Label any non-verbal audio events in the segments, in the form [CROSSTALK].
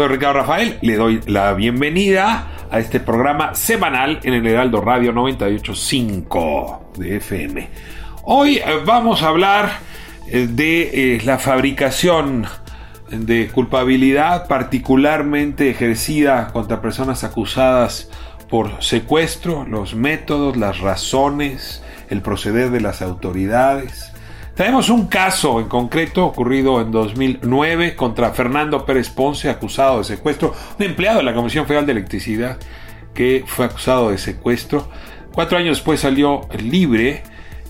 Soy Ricardo Rafael, le doy la bienvenida a este programa semanal en el Heraldo Radio 985 de FM. Hoy eh, vamos a hablar eh, de eh, la fabricación de culpabilidad particularmente ejercida contra personas acusadas por secuestro, los métodos, las razones, el proceder de las autoridades. Tenemos un caso en concreto ocurrido en 2009 contra Fernando Pérez Ponce, acusado de secuestro, un empleado de la Comisión Federal de Electricidad que fue acusado de secuestro. Cuatro años después salió libre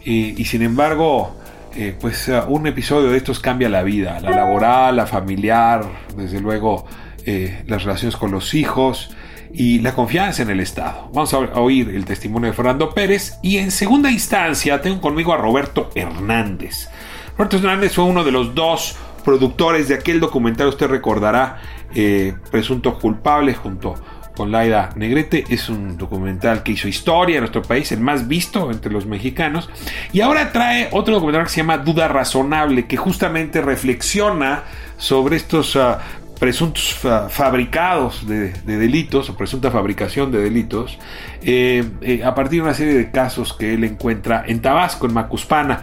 y, sin embargo, eh, pues uh, un episodio de estos cambia la vida, la laboral, la familiar, desde luego eh, las relaciones con los hijos y la confianza en el Estado. Vamos a oír el testimonio de Fernando Pérez y en segunda instancia tengo conmigo a Roberto Hernández. Roberto Hernández fue uno de los dos productores de aquel documental, usted recordará, eh, Presuntos Culpables junto con Laida Negrete. Es un documental que hizo historia en nuestro país, el más visto entre los mexicanos. Y ahora trae otro documental que se llama Duda Razonable, que justamente reflexiona sobre estos uh, presuntos fabricados de, delitos o presunta fabricación de delitos eh, eh, a partir de una serie de casos que él encuentra en Tabasco, en Macuspana.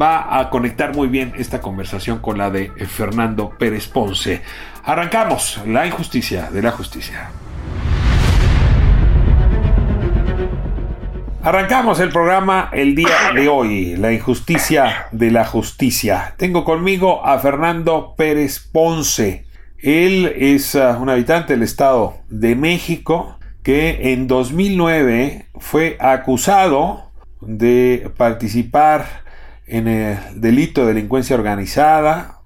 Va a conectar muy bien esta conversación con la de Fernando Pérez Ponce. Arrancamos la injusticia de la justicia. Arrancamos el programa el día de hoy, la injusticia de la justicia. Tengo conmigo a Fernando Pérez Ponce. Él es uh, un habitante del Estado de México que en 2009 fue acusado de participar en el delito de delincuencia organizada,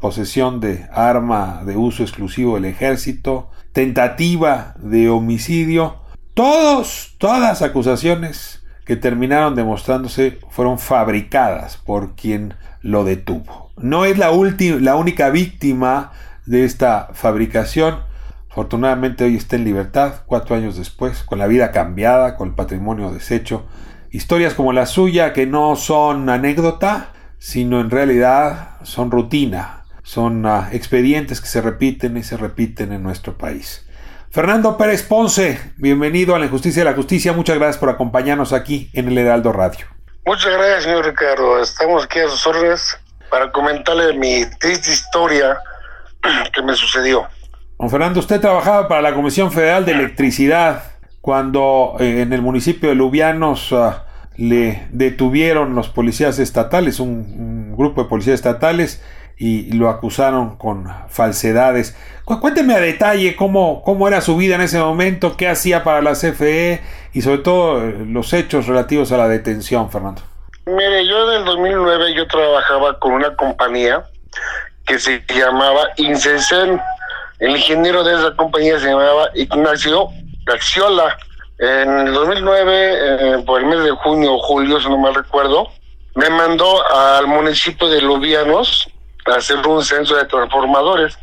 posesión de arma de uso exclusivo del ejército, tentativa de homicidio. Todos, todas las acusaciones que terminaron demostrándose fueron fabricadas por quien lo detuvo. No es la, la única víctima de esta fabricación. Afortunadamente hoy está en libertad, cuatro años después, con la vida cambiada, con el patrimonio deshecho. Historias como la suya que no son anécdota, sino en realidad son rutina, son uh, expedientes que se repiten y se repiten en nuestro país. Fernando Pérez Ponce, bienvenido a la Injusticia de la Justicia. Muchas gracias por acompañarnos aquí en el Heraldo Radio. Muchas gracias, señor Ricardo. Estamos aquí a sus órdenes para comentarle mi triste historia que me sucedió. Don Fernando, usted trabajaba para la Comisión Federal de Electricidad cuando eh, en el municipio de Lubianos ah, le detuvieron los policías estatales, un, grupo de policías estatales, y lo acusaron con falsedades. cuénteme a detalle cómo, cómo era su vida en ese momento, qué hacía para la CFE y sobre todo eh, los hechos relativos a la detención, Fernando. Mire, yo en el 2009 yo trabajaba con una compañía que se llamaba Incesen. El ingeniero de esa compañía se llamaba Ignacio Gaxiola. En el 2009, eh, por el mes de junio o julio, si no mal recuerdo, me mandó al municipio de Lubianos a hacer un censo de transformadores,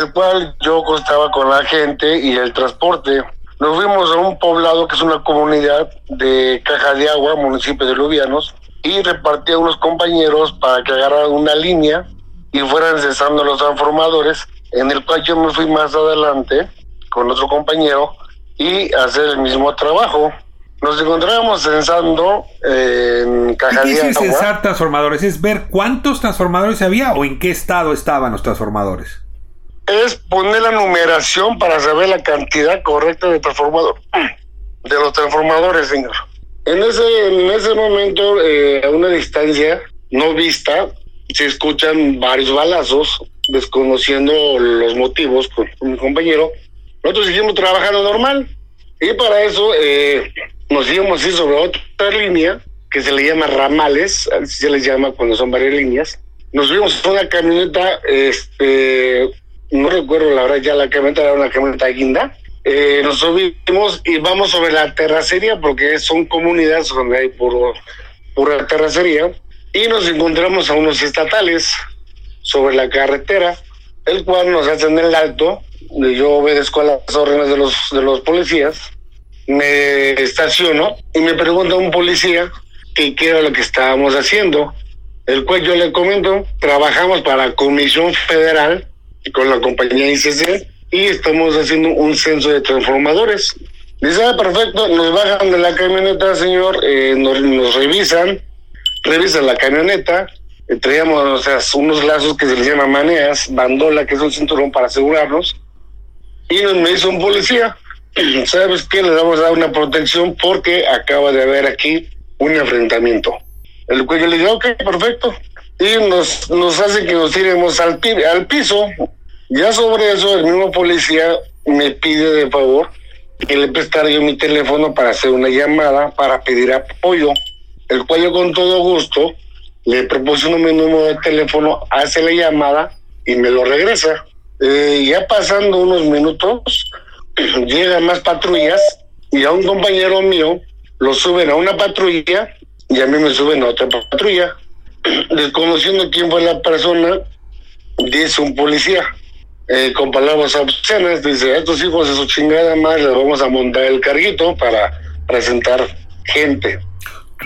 el cual yo costaba con la gente y el transporte. Nos fuimos a un poblado que es una comunidad de Caja de Agua, municipio de Lubianos, y repartí a unos compañeros para que agarraran una línea y fueran cesando los transformadores, en el cual yo me fui más adelante con otro compañero y hacer el mismo trabajo. Nos encontrábamos censando en caja ¿Qué agua. censar transformadores? ¿Es ver cuántos transformadores había o en qué estado estaban los transformadores? Es poner la numeración para saber la cantidad correcta de transformador [CLEARS THROAT] de los transformadores, señor. En ese, en ese momento, eh, a una distancia no vista, se escuchan varios balazos, desconociendo los motivos con, con mi compañero. Nosotros seguimos trabajando normal. Y para eso eh, nos íbamos así sobre otra línea que se le llama ramales, así se les llama cuando son varias líneas. Nos subimos a una camioneta, este, no recuerdo la verdad ya la camioneta era una camioneta guinda. Eh, nos subimos y vamos sobre la terracería porque son comunidades donde hay puro, pura terracería y nos encontramos a unos estatales sobre la carretera, el cual nos hacen el alto. Yo obedezco a las órdenes de los, de los policías, me estaciono y me pregunta un policía que qué era lo que estábamos haciendo, el cual yo le comento, trabajamos para Comisión Federal con la compañía ICC y estamos haciendo un censo de transformadores. Dice, ah, perfecto, nos bajan de la camioneta, señor, eh, nos, nos revisan, revisan la camioneta, eh, traíamos o sea, unos lazos que se les llama maneas, bandola, que es un cinturón para asegurarnos, y nos me dice un policía, [CLEARS THROAT] ¿sabes qué? Le vamos a dar una protección porque acaba de haber aquí un enfrentamiento. El cual yo le digo, ok, perfecto. Y nos, nos hace que nos tiremos al, al piso. Ya sobre eso, el mismo policía me pide de favor que le prestara yo mi teléfono para hacer una llamada para pedir apoyo, el cual yo con todo gusto le proporciono mi número de teléfono, hace la llamada y me lo regresa. Eh, ya pasando unos minutos, [CLEARS THROAT] llegan más patrullas y a un compañero mío lo suben a una patrulla y a mí me suben a otra patrulla. [CLEARS THROAT] Desconociendo quién fue la persona, dice un policía, eh, con palabras obscenas, dice, a estos hijos de su chingada madre les vamos a montar el carguito para presentar gente.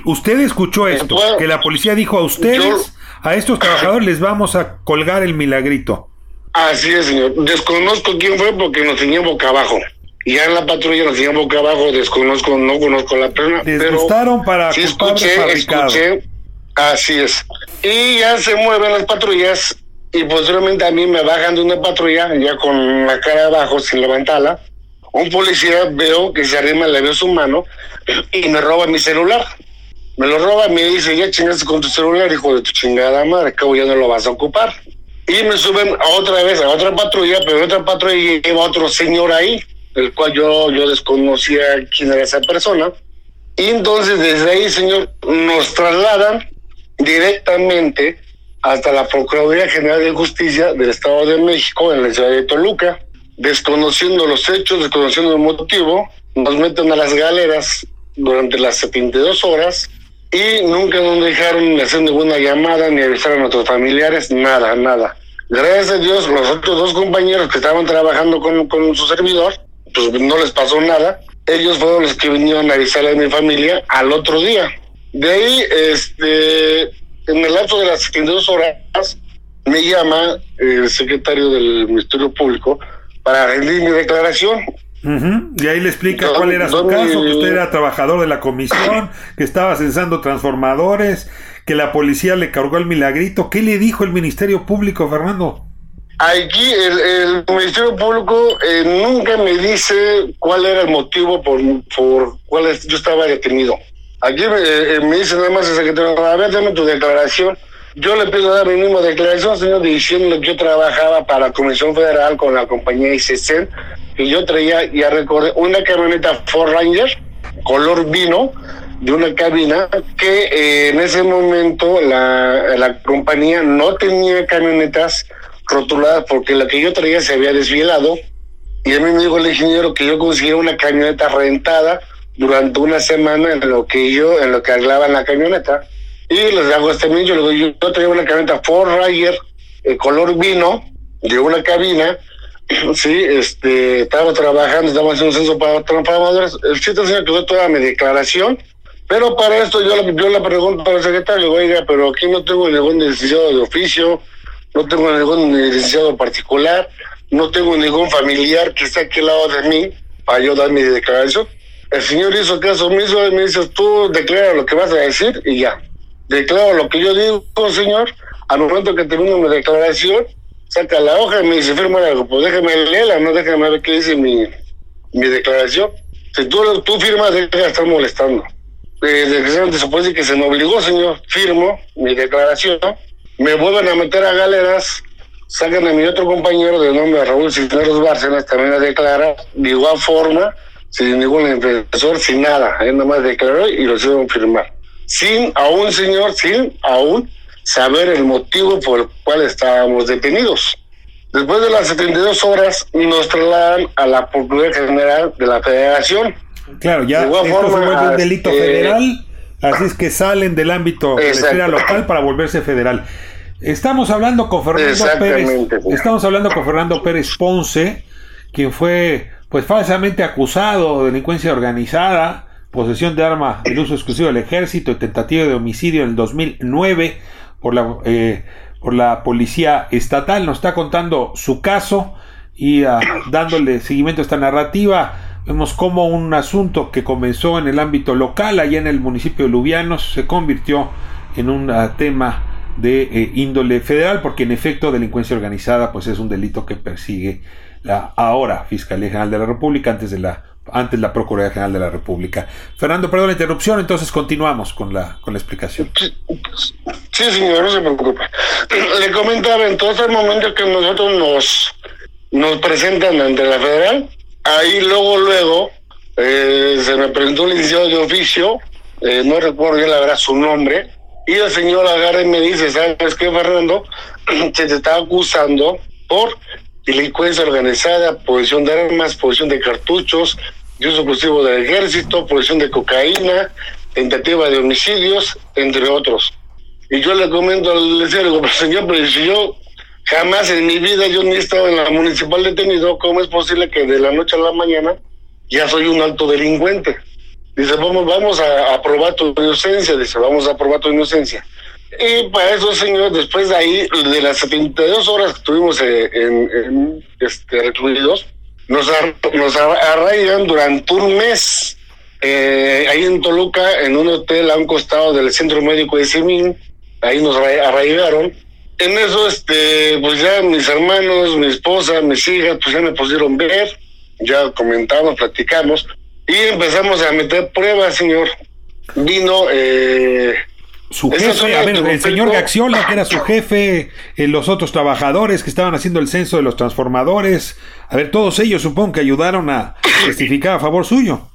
¿Usted escuchó esto? Bueno, que la policía dijo a ustedes, yo- a estos trabajadores les vamos a colgar el milagrito. Así es, señor. Desconozco quién fue porque nos tenían boca abajo. Ya en la patrulla nos tenían boca abajo, desconozco, no conozco la persona. Les pero gustaron para sí escuché. Así es. Y ya se mueven las patrullas y posteriormente a mí me bajan de una patrulla ya con la cara abajo sin levantarla. Un policía veo que se arrima, le veo su mano y me roba mi celular. Me lo roba, me dice, ya chingaste con tu celular, hijo de tu chingada madre, cabo ya no lo vas a ocupar. Y me suben otra vez a otra patrulla, pero otra patrulla lleva otro señor ahí, el cual yo, yo desconocía quién era esa persona. Y entonces desde ahí, señor, nos trasladan directamente hasta la Procuraduría General de Justicia del Estado de México en la ciudad de Toluca, desconociendo los hechos, desconociendo el motivo, nos meten a las galeras durante las 72 horas y nunca nos dejaron hacer ninguna llamada ni avisar a nuestros familiares, nada, nada. Gracias a Dios, los otros dos compañeros que estaban trabajando con, con su servidor, pues no les pasó nada. Ellos fueron los que vinieron a avisarle a mi familia al otro día. De ahí, este, en el lapso de las 72 horas, me llama el secretario del Ministerio Público para rendir mi declaración. Y ahí le explica cuál era su caso, que usted era trabajador de la comisión, que estaba censando transformadores, que la policía le cargó el milagrito. ¿Qué le dijo el Ministerio Público, Fernando? Aquí el, el Ministerio Público eh, nunca me dice cuál era el motivo por, por cuál es- yo estaba detenido. Aquí me, eh, me dice nada más el secretario, a ver, dame tu declaración. Yo le pido dar mi misma declaración, señor, diciendo que yo trabajaba para la Comisión Federal con la compañía ICC, que yo traía, ya recordé, una camioneta Ford Ranger, color vino, de una cabina, que eh, en ese momento la, la compañía no tenía camionetas rotuladas porque la que yo traía se había desvielado y a mí me dijo el ingeniero que yo consiguiera una camioneta rentada durante una semana en lo que yo, en lo que arreglaban la camioneta. Y les hago este yo, yo, yo traía una camioneta Ford Ranger, eh, color vino, de una cabina, [CLEARS THROAT] sí, este, estaba trabajando, estaba haciendo un censo para transformadores. El chiste señor que doy toda mi declaración, pero para esto yo, yo le pregunto al secretario, oiga, pero aquí no tengo ningún licenciado de oficio, no tengo ningún licenciado particular, no tengo ningún familiar que esté aquí al lado de mí para yo dar mi declaración. El señor hizo caso omiso y me dice, tú declara lo que vas a decir y ya. Declaro lo que yo digo, señor. Al momento que termino mi declaración, saca la hoja y me dice, firma algo. Pues déjame leerla, no déjame ver qué dice mi, mi declaración. Si tú, tú firmas, deja de estar molestando. Eh, decir que se me obligó, señor. Firmo mi declaración. Me vuelven a meter a galeras. Sacan a mi otro compañero de nombre Raúl Cisneros Bárcenas también a declarar de igual forma, sin ningún impresor, sin nada. Él nada más declaró y lo hicieron firmar. Sin aún, señor, sin aún saber el motivo por el cual estábamos detenidos. Después de las 72 horas nos trasladan a la Procuraduría General de la Federación. Claro, ya esto forma, se vuelve un delito eh, federal, así es que salen del ámbito de la esfera local para volverse federal. Estamos hablando con Fernando Pérez, estamos hablando con Fernando Pérez Ponce, quien fue pues falsamente acusado de delincuencia organizada, posesión de arma del uso exclusivo del ejército y tentativa de homicidio en el 2009 por la, eh, por la policía estatal. Nos está contando su caso y ah, [COUGHS] dándole seguimiento a esta narrativa. Vemos cómo un asunto que comenzó en el ámbito local, allá en el municipio de Lubianos, se convirtió en un ah, tema de eh, índole federal, porque en efecto delincuencia organizada pues es un delito que persigue la ahora Fiscalía General de la República antes de la antes la Procuraduría General de la República. Fernando, perdón la interrupción, entonces continuamos con la, con la explicación. Sí, señor, no se preocupe. [CLEARS THROAT] Le comentaba, en todo el momento que nosotros nos, nos presentan ante la federal, ahí luego, luego, eh, se me presentó un licenciado de oficio, eh, no recuerdo ya la verdad su nombre, y el señor agarra y me dice, ¿sabes qué, Fernando? [CLEARS THROAT] Se te está acusando por delincuencia organizada, posesión de armas, posesión de cartuchos, de uso exclusivo del ejército, posesión de cocaína, tentativa de homicidios, entre otros. Y yo le comento al señor, pero si yo jamás en mi vida yo ni he estado en la municipal detenido, ¿cómo es posible que de la noche a la mañana ya soy un alto delincuente? Dice, vamos, vamos a, a probar tu inocencia, dice, vamos a probar tu inocencia. Y para eso, señor, después de ahí, de las 72 horas que estuvimos eh, en, este, recluidos, nos, nos arraigan durante un mes eh, ahí en Toluca, en un hotel a un costado del Centro Médico de Simín, ahí nos arraigaron. En eso, este, pues ya mis hermanos, mi esposa, mis hijas, pues ya me pusieron ver, ya comentamos, platicamos, y empezamos a meter pruebas, señor. Vino eh, su jefe, a ver, el señor Gaxiola, que era su jefe, eh, los otros trabajadores que estaban haciendo el censo de los transformadores, a ver, todos ellos supongo que ayudaron a testificar a favor suyo.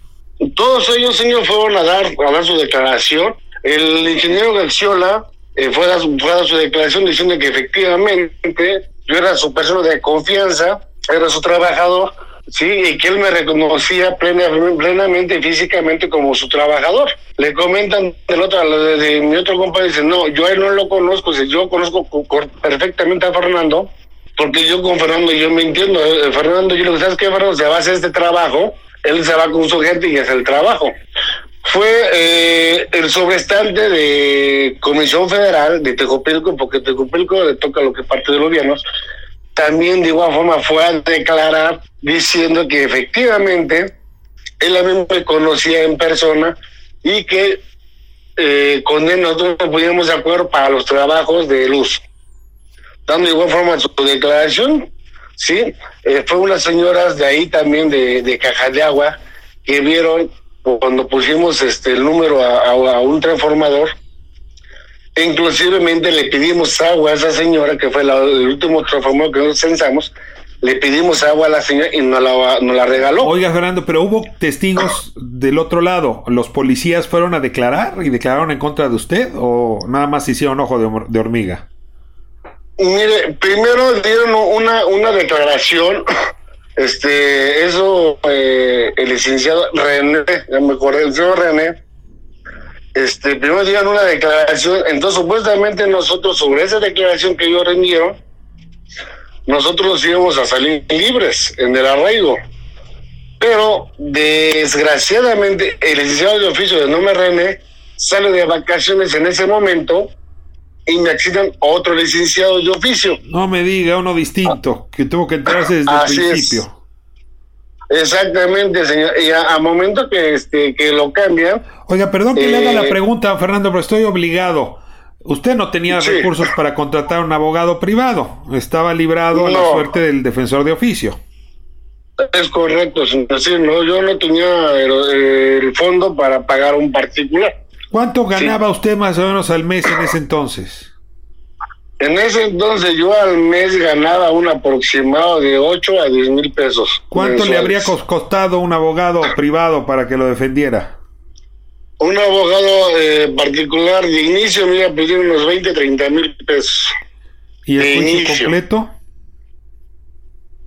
Todos ellos, señor, fueron a dar, a dar su declaración. El ingeniero Gaxiola eh, fue, a dar, fue a dar su declaración diciendo que efectivamente yo era su persona de confianza, era su trabajador Sí, y que él me reconocía plenamente físicamente como su trabajador. Le comentan del otro, de, mi otro compañero, dice, no, yo a él no lo conozco, yo conozco perfectamente a Fernando, porque yo con Fernando yo me entiendo. Eh, Fernando, yo lo que sabes que Fernando se va a hacer este trabajo, él se va con su gente y hace el trabajo. Fue eh, el sobrestante de Comisión Federal de Tejopilco, porque Tejopilco le toca lo que parte de los vianos, también de igual forma fue a declarar diciendo que efectivamente él a mí me conocía en persona y que eh, con él nosotros nos de acuerdo para los trabajos de luz. Dando igual forma su declaración, sí, eh, fue unas señoras de ahí también de, de Caja de Agua que vieron cuando pusimos este el número a un transformador Inclusivemente le pedimos agua a esa señora, que fue el último transformador que nos censamos, le pedimos agua a la señora y nos la, la regaló. Oiga, Fernando, pero hubo testigos del otro lado. ¿Los policías fueron a declarar y declararon en contra de usted o nada más hicieron ojo de, hormiga? Mire, primero dieron una, una declaración. Este, eso, eh, el licenciado René, ya me acordé, el señor René, este, primero dieron una declaración, entonces supuestamente nosotros sobre esa declaración que ellos rendieron, nosotros nos íbamos a salir libres en el arraigo. Pero desgraciadamente el licenciado de oficio de Nombre René sale de vacaciones en ese momento y me accitan otro licenciado de oficio. No me diga uno distinto, que tuvo que entrarse desde el principio. Exactamente, señor. Y a, momento que este que lo cambian. Oiga, perdón que le haga la eh, pregunta, Fernando, pero estoy obligado. Usted no tenía recursos para contratar un abogado privado. Estaba librado a la suerte del defensor de oficio. Es correcto, señor. no, yo no tenía el, fondo para pagar un particular. ¿Cuánto ganaba usted más o menos al mes en ese entonces? En ese entonces yo al mes ganaba un aproximado de 8 a 10 mil pesos. ¿Cuánto le habría costado un abogado privado para que lo defendiera? Un abogado eh, particular de inicio me iba a pedir unos 20, 30 mil pesos. ¿Y el juicio completo?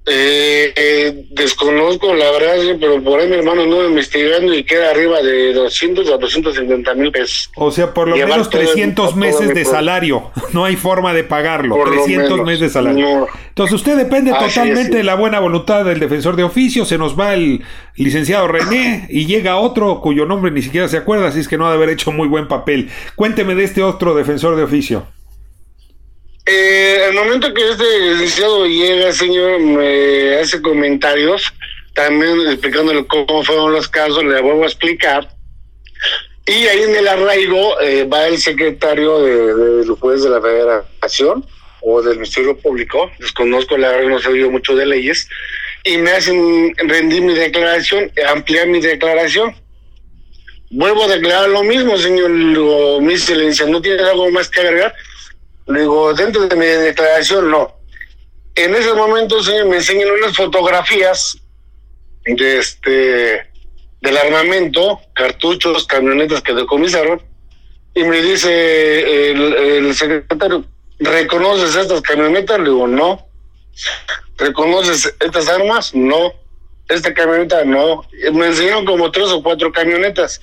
Eh, eh, desconozco la verdad, pero por ahí mi hermano no investigando y queda arriba de 200 a 250 mil pesos. O sea, por lo menos 300 meses de salario. [LAUGHS] No hay forma de pagarlo. 300 meses de salario. Entonces usted depende totalmente de la buena voluntad del defensor de oficio. Se nos va el licenciado René y llega otro cuyo nombre ni siquiera se acuerda, así es que no ha de haber hecho muy buen papel. Cuénteme de este otro defensor de oficio. Eh, al momento que este licenciado llega, señor, me hace comentarios, también explicándole cómo fueron los casos, le vuelvo a explicar. Y ahí en el arraigo eh, va el secretario de, los jueces de la Federación o del Ministerio Público, desconozco la verdad, no sé yo mucho de leyes, y me hacen rendir mi declaración, ampliar mi declaración. Vuelvo a declarar lo mismo, señor, mi excelencia, ¿no tiene algo más que agregar? Le digo, dentro de mi declaración, no. En ese momento, señor, me enseñan unas fotografías de este del armamento, cartuchos, camionetas que decomisaron, y me dice el, secretario, ¿reconoces estas camionetas? Le digo, no. ¿Reconoces estas armas? No. Esta camioneta, no. Me enseñaron como tres o cuatro camionetas.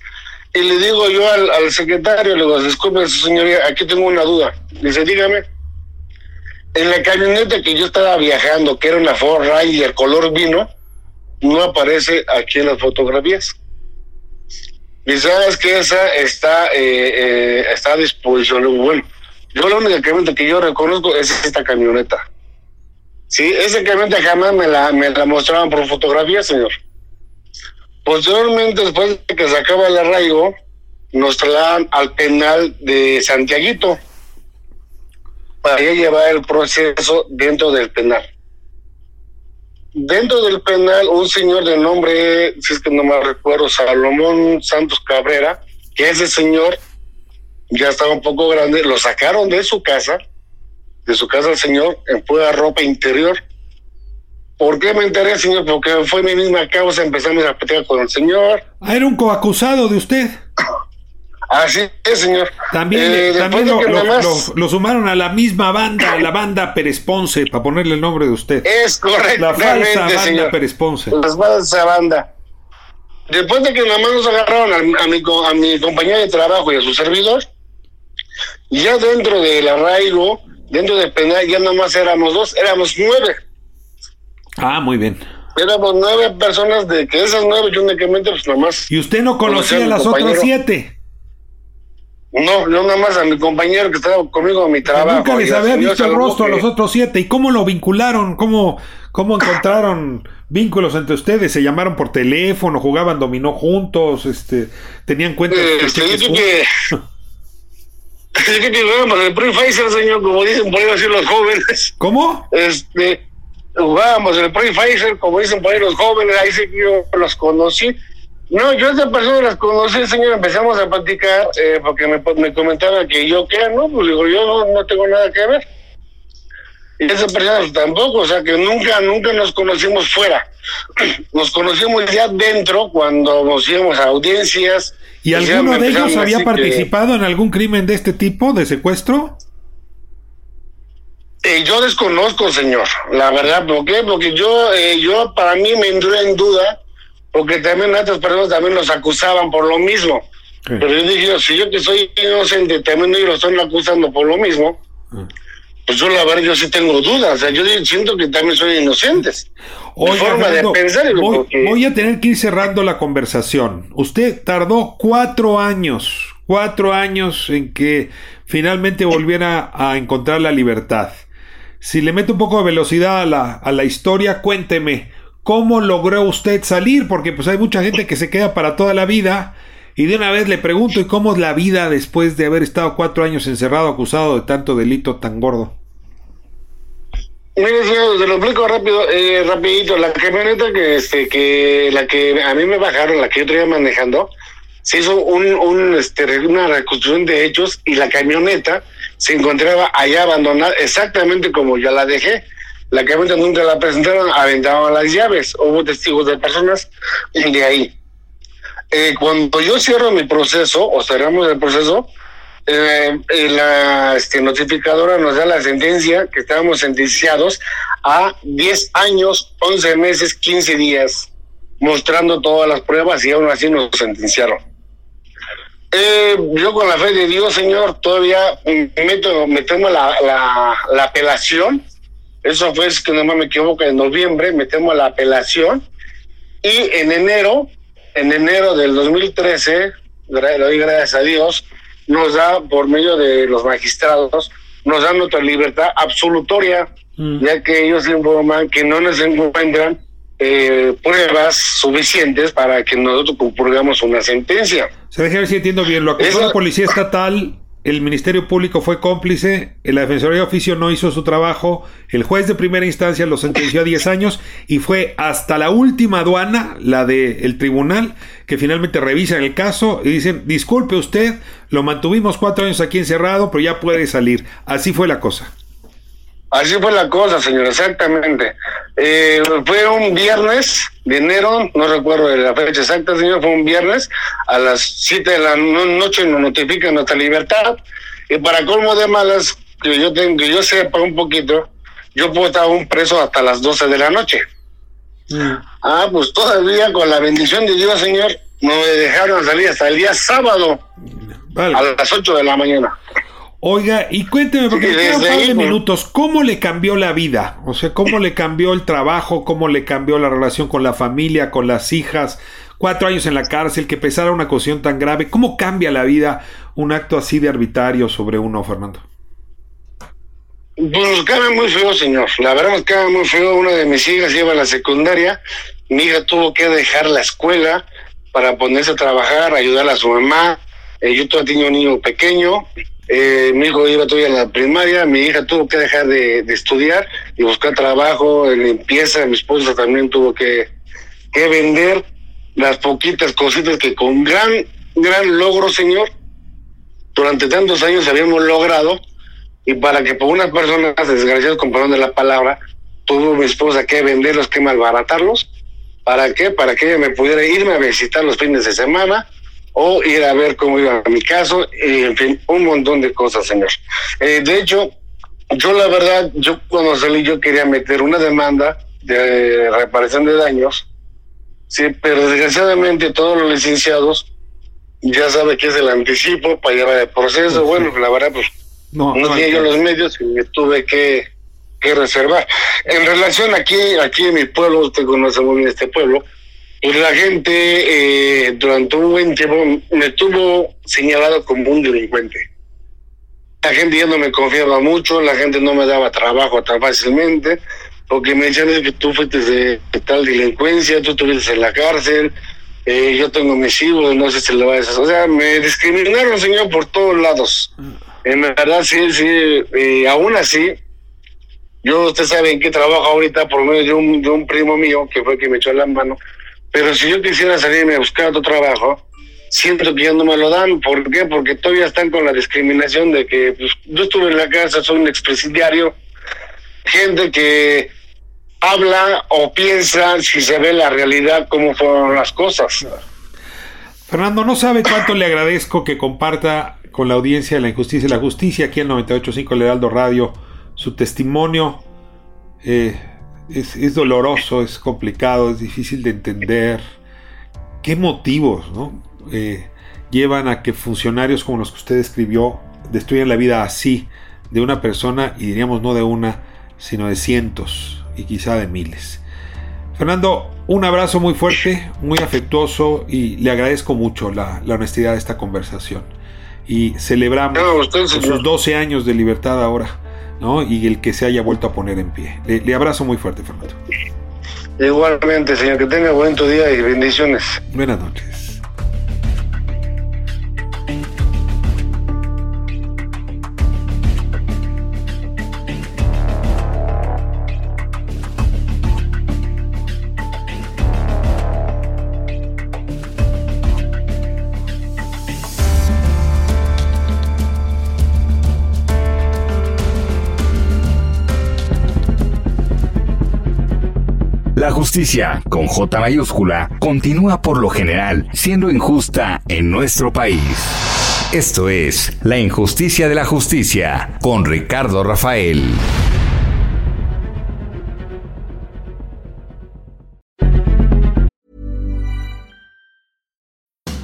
Y le digo yo al, secretario, le digo, disculpe, señoría, aquí tengo una duda. Dice, dígame. En la camioneta que yo estaba viajando, que era una Ford Rider color vino, no aparece aquí en las fotografías. Dice, sabes que esa está, eh, eh, está a disposición. Bueno, yo la única camioneta que yo reconozco es esta camioneta. Sí, esa camioneta jamás me la, me la mostraban por fotografía, señor. Posteriormente, después de que se acaba el arraigo, nos trasladan al penal de Santiaguito para llevar el proceso dentro del penal. Dentro del penal, un señor de nombre, si es que no me recuerdo, Salomón Santos Cabrera, que ese señor ya estaba un poco grande, lo sacaron de su casa, de su casa el señor, en pura ropa interior, ¿Por qué me enteré, señor? Porque fue mi misma causa, empezamos a pelear con el señor. Ah, era un coacusado de usted. Así es, señor. También, eh, también lo, sumaron a la misma banda, a la banda Pérez Ponce, para ponerle el nombre de usted. Es correcto. La falsa banda Pérez Ponce. La falsa banda. Después de que nada más nos agarraron a, mi, a mi compañía de trabajo y a su servidor, ya dentro del arraigo, dentro del penal, ya nada más éramos dos, éramos nueve. Ah, muy bien. Éramos nueve personas de que esas nueve yo únicamente pues nada más. ¿Y usted no conocía a las otras siete? No, yo nada más a mi compañero que estaba conmigo en mi trabajo. Nunca les había visto el rostro a los otros siete. ¿Y cómo lo vincularon? ¿Cómo, cómo encontraron vínculos entre ustedes? ¿Se llamaron por teléfono? ¿Jugaban dominó juntos? este ¿Tenían cuentas? Eh, este, que... [LAUGHS] que... que jugábamos el señor, como dicen por ahí así los jóvenes. ¿Cómo? Este jugábamos el pre-Pfizer, como dicen por ahí los jóvenes, ahí sí que yo los conocí. No, yo a esa persona las conocí, señor, empezamos a platicar, eh, porque me, me comentaba que yo qué, no, pues digo, yo no, tengo nada que ver. Y esa persona pues, tampoco, o sea que nunca, nunca nos conocimos fuera. [CLEARS THROAT] Nos conocimos ya dentro cuando nos íbamos a audiencias. ¿Y alguno de ellos había participado en algún crimen de este tipo, de secuestro? Eh, yo desconozco, señor, la verdad, ¿por qué? Porque yo, eh, yo para mí me entró en duda, porque también otras personas también los acusaban por lo mismo. Pero yo dije, si yo que soy inocente, también ellos lo están acusando por lo mismo, ah. pues yo la verdad, yo sí tengo dudas, o sea, yo siento que también soy inocente. forma de pensar. Voy, voy a tener que ir cerrando la conversación. Usted tardó cuatro años, cuatro años en que finalmente volviera a encontrar la libertad. Si le meto un poco de velocidad a la, a la historia, cuénteme, ¿Cómo logró usted salir? Porque pues hay mucha gente que se queda para toda la vida. Y de una vez le pregunto, ¿y cómo es la vida después de haber estado cuatro años encerrado acusado de tanto delito tan gordo? Mire, señor, se lo explico rápido, eh, rapidito. La camioneta que, este, que, la que a mí me bajaron, la que yo traía manejando, se hizo un, un, este, una reconstrucción de hechos y la camioneta se encontraba allá abandonada exactamente como ya la dejé. La camioneta nunca la presentaron, aventaban las llaves. Hubo testigos de personas de ahí. Eh, cuando yo cierro mi proceso o cerramos el proceso, eh, la este, notificadora nos da la sentencia que estábamos sentenciados a 10 años, 11 meses, 15 días, mostrando todas las pruebas y aún así nos sentenciaron. Eh, yo con la fe de Dios, Señor, todavía meto, metemos la, la, la apelación. Eso fue, es que no me equivoco, en noviembre metemos la apelación. Y en enero, en enero del 2013, le doy gracias a Dios, nos da, por medio de los magistrados, nos dan nuestra libertad absolutoria, mm. ya que ellos informan que no nos encuentran eh, pruebas suficientes para que nosotros compurgamos una sentencia. Se deja ver si entiendo bien. Lo acusó la Policía Estatal, el Ministerio Público fue cómplice, la Defensoría de Oficio no hizo su trabajo, el juez de primera instancia lo sentenció a 10 años y fue hasta la última aduana, la del tribunal, que finalmente revisan el caso y dicen, disculpe usted, lo mantuvimos cuatro años aquí encerrado, pero ya puede salir. Así fue la cosa. Así fue la cosa, señor, exactamente. Eh, fue un viernes de enero, no recuerdo la fecha exacta, señor, fue un viernes, a las 7 de la noche nos notifican nuestra libertad. Y para colmo de malas, que yo tengo, que yo sepa un poquito, yo puedo estar un preso hasta las 12 de la noche. Mm. Ah, pues todavía con la bendición de Dios, señor, no me dejaron salir hasta el día sábado a las 8 de la mañana. Oiga, y cuénteme, porque me quedan un par de minutos, ¿cómo le cambió la vida? O sea, ¿cómo le cambió el trabajo? ¿Cómo le cambió la relación con la familia, con las hijas? Cuatro años en la cárcel, que pesara una cuestión tan grave. ¿Cómo cambia la vida un acto así de arbitrario sobre uno, Fernando? Pues cambia muy feo, señor. La verdad que cambia muy feo. Una de mis hijas lleva a la secundaria. Mi hija tuvo que dejar la escuela para ponerse a trabajar, ayudar a su mamá. Eh, yo todavía tenía un niño pequeño eh, mi hijo iba todavía en la primaria, mi hija tuvo que dejar de, estudiar y buscar trabajo en limpieza, mi esposa también tuvo que, que vender las poquitas cositas que con gran, gran logro, señor, durante tantos años habíamos logrado y para que por unas personas desgraciadas, con perdón de la palabra, tuvo mi esposa que venderlos, que malbaratarlos. ¿Para qué? Para que ella me pudiera irme a visitar los fines de semana, o ir a ver cómo iba mi caso, y en fin, un montón de cosas, señor. Eh, de hecho, yo la verdad, yo cuando salí yo quería meter una demanda de reparación de daños, sí, pero desgraciadamente todos los licenciados ya saben que es el anticipo para llevar el proceso, bueno, la verdad pues no, no, tenía yo los medios y me tuve que, que reservar. En relación aquí, aquí en mi pueblo, usted conoce muy bien este pueblo, y la gente eh, durante un buen tiempo me tuvo señalado como un delincuente. La gente ya no me confiaba mucho, la gente no me daba trabajo tan fácilmente, porque me decían que tú fuiste de, tal delincuencia, tú estuviste en la cárcel, eh, yo tengo mis hijos, no sé si le va a decir. O sea, me discriminaron, señor, por todos lados. En verdad, sí, sí, eh, aún así, yo, usted sabe en qué trabajo ahorita por medio de un, de un primo mío, que fue el que me echó la mano, pero si yo quisiera salirme a buscar otro trabajo, siento que ya no me lo dan. ¿Por qué? Porque todavía están con la discriminación de que pues, yo estuve en la casa, soy un expresidiario, gente que habla o piensa si se ve la realidad, cómo fueron las cosas. Fernando, no sabe cuánto le agradezco que comparta con la audiencia de la injusticia y la justicia aquí en 98.5 El Heraldo Radio su testimonio. Eh, es, doloroso, es complicado, es difícil de entender. ¿Qué motivos ¿no? Eh, llevan a que funcionarios como los que usted escribió destruyan la vida así de una persona y diríamos no de una, sino de cientos y quizá de miles? Fernando, un abrazo muy fuerte, muy afectuoso y le agradezco mucho la, honestidad de esta conversación. Y celebramos sus 12 años de libertad ahora y el que se haya vuelto a poner en pie. Le, abrazo muy fuerte, Fernando. Igualmente, señor, que tenga buen día y bendiciones. Buenas noches. Justicia, con J mayúscula, continúa por lo general siendo injusta en nuestro país. Esto es La injusticia de la justicia con Ricardo Rafael.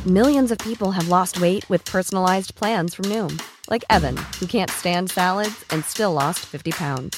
Millions of people have lost weight with personalized plans from Noom, like Evan, who can't stand salads and still lost 50 pounds.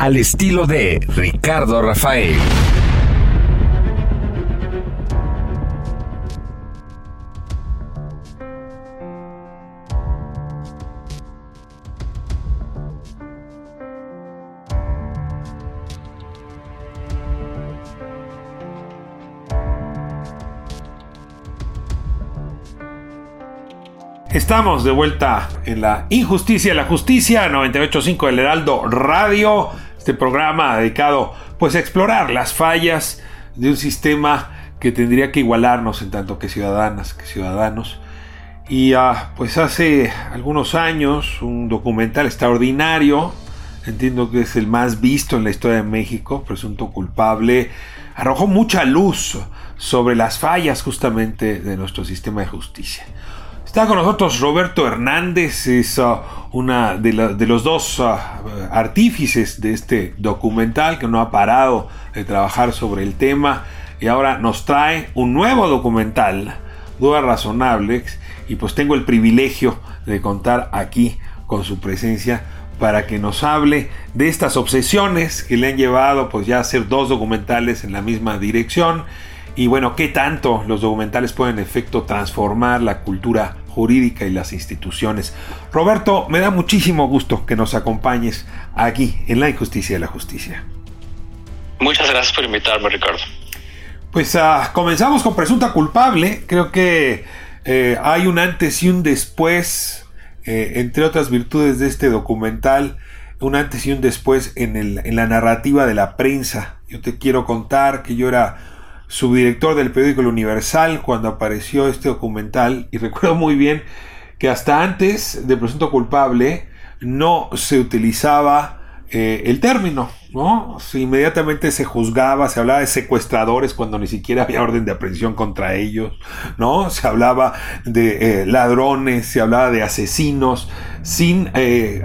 al estilo de Ricardo Rafael. Estamos de vuelta en la injusticia, la justicia, 98.5 del Heraldo Radio, este programa dedicado pues a explorar las fallas de un sistema que tendría que igualarnos en tanto que ciudadanas, que ciudadanos. Y ah, pues hace algunos años un documental extraordinario, entiendo que es el más visto en la historia de México, presunto culpable, arrojó mucha luz sobre las fallas justamente de nuestro sistema de justicia. Está con nosotros Roberto Hernández, es uh, una de, los dos uh, artífices de este documental que no ha parado de trabajar sobre el tema. Y ahora nos trae un nuevo documental, Dudas Razonables, y pues tengo el privilegio de contar aquí con su presencia para que nos hable de estas obsesiones que le han llevado pues ya a hacer dos documentales en la misma dirección y bueno, qué tanto los documentales pueden en efecto transformar la cultura jurídica y las instituciones. Roberto, me da muchísimo gusto que nos acompañes aquí en La Injusticia de la Justicia. Muchas gracias por invitarme, Ricardo. Pues uh, comenzamos con Presunta Culpable. Creo que eh, hay un antes y un después, eh, entre otras virtudes de este documental, un antes y un después en, el, en la narrativa de la prensa. Yo te quiero contar que yo era subdirector del periódico El Universal cuando apareció este documental y recuerdo muy bien que hasta antes de presunto culpable no se utilizaba eh, el término, ¿no? inmediatamente se juzgaba, se hablaba de secuestradores cuando ni siquiera había orden de aprehensión contra ellos, ¿no? Se hablaba de eh, ladrones, se hablaba de asesinos, sin, eh,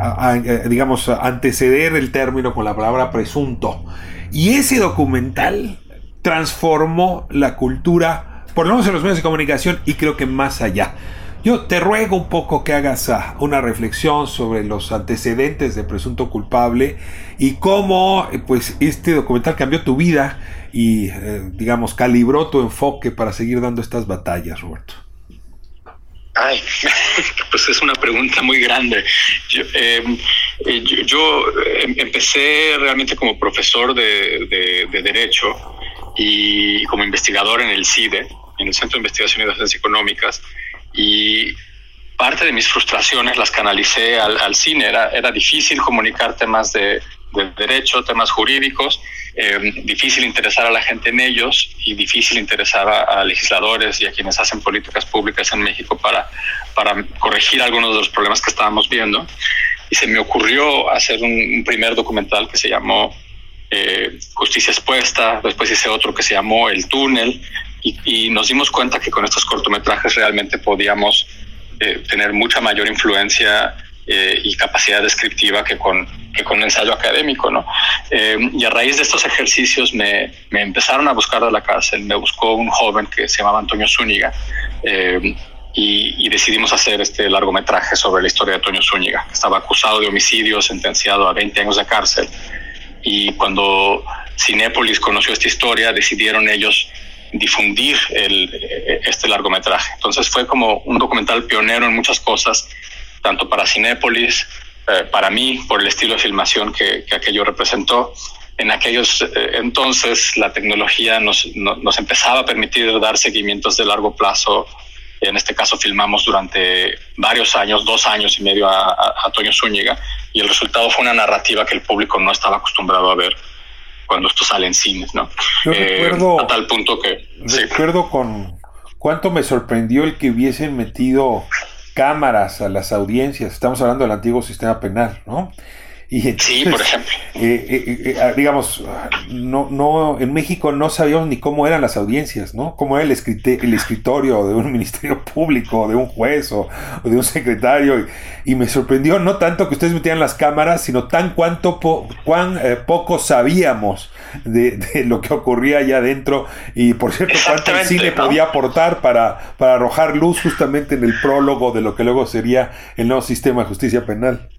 digamos, anteceder el término con la palabra presunto. Y ese documental transformó la cultura, por lo menos en los medios de comunicación y creo que más allá. Yo te ruego un poco que hagas ah, una reflexión sobre los antecedentes de presunto culpable y cómo eh, pues este documental cambió tu vida y eh, digamos calibró tu enfoque para seguir dando estas batallas, Roberto. Ay, [LAUGHS] pues es una pregunta muy grande. Yo, em, eh, em, empecé realmente como profesor de, de Derecho y como investigador en el CIDE, en el Centro de Investigación y Ciencias Económicas, y parte de mis frustraciones las canalicé al, cine. Era, era difícil comunicar temas de, derecho, temas jurídicos, eh, difícil interesar a la gente en ellos y difícil interesar a, legisladores y a quienes hacen políticas públicas en México para, para corregir algunos de los problemas que estábamos viendo. Y se me ocurrió hacer un primer documental que se llamó eh, Justicia Expuesta, después hice otro que se llamó El Túnel, y, nos dimos cuenta que con estos cortometrajes realmente podíamos eh, tener mucha mayor influencia eh, y capacidad descriptiva que con que con ensayo académico, ¿no? Y a raíz de estos ejercicios me, empezaron a buscar de la cárcel, me buscó un joven que se llamaba Antonio Zúñiga, y, y, decidimos hacer este largometraje sobre la historia de Antonio Zúñiga, que estaba acusado de homicidio, sentenciado a 20 años de cárcel, y cuando Cinépolis conoció esta historia, decidieron ellos difundir el, este largometraje. Entonces fue como un documental pionero en muchas cosas, tanto para Cinépolis, eh, para mí, por el estilo de filmación que, que aquello representó. En aquellos eh, entonces la tecnología nos, no, nos empezaba a permitir dar seguimientos de largo plazo. En este caso filmamos durante varios años, dos años y medio a, a, a Toño Zúñiga, y el resultado fue una narrativa que el público no estaba acostumbrado a ver cuando esto sale en cines, ¿no? Yo eh, recuerdo, a tal punto que recuerdo sí. con cuánto me sorprendió el que hubiesen metido cámaras a las audiencias. Estamos hablando del antiguo sistema penal, ¿no? Y entonces, sí, por ejemplo. Eh, eh, eh, digamos, no, no, en México no sabíamos ni cómo eran las audiencias, ¿no? Cómo era el, el escritorio de un [LAUGHS] ministerio público, de un juez o, o de un secretario. Y, y, me sorprendió no tanto que ustedes metieran las cámaras, sino tan cuánto po, cuán eh, poco sabíamos de, de, lo que ocurría allá adentro. Y por cierto, cuánto el cine ¿no? podía aportar para, para arrojar luz justamente en el prólogo de lo que luego sería el nuevo sistema de justicia penal.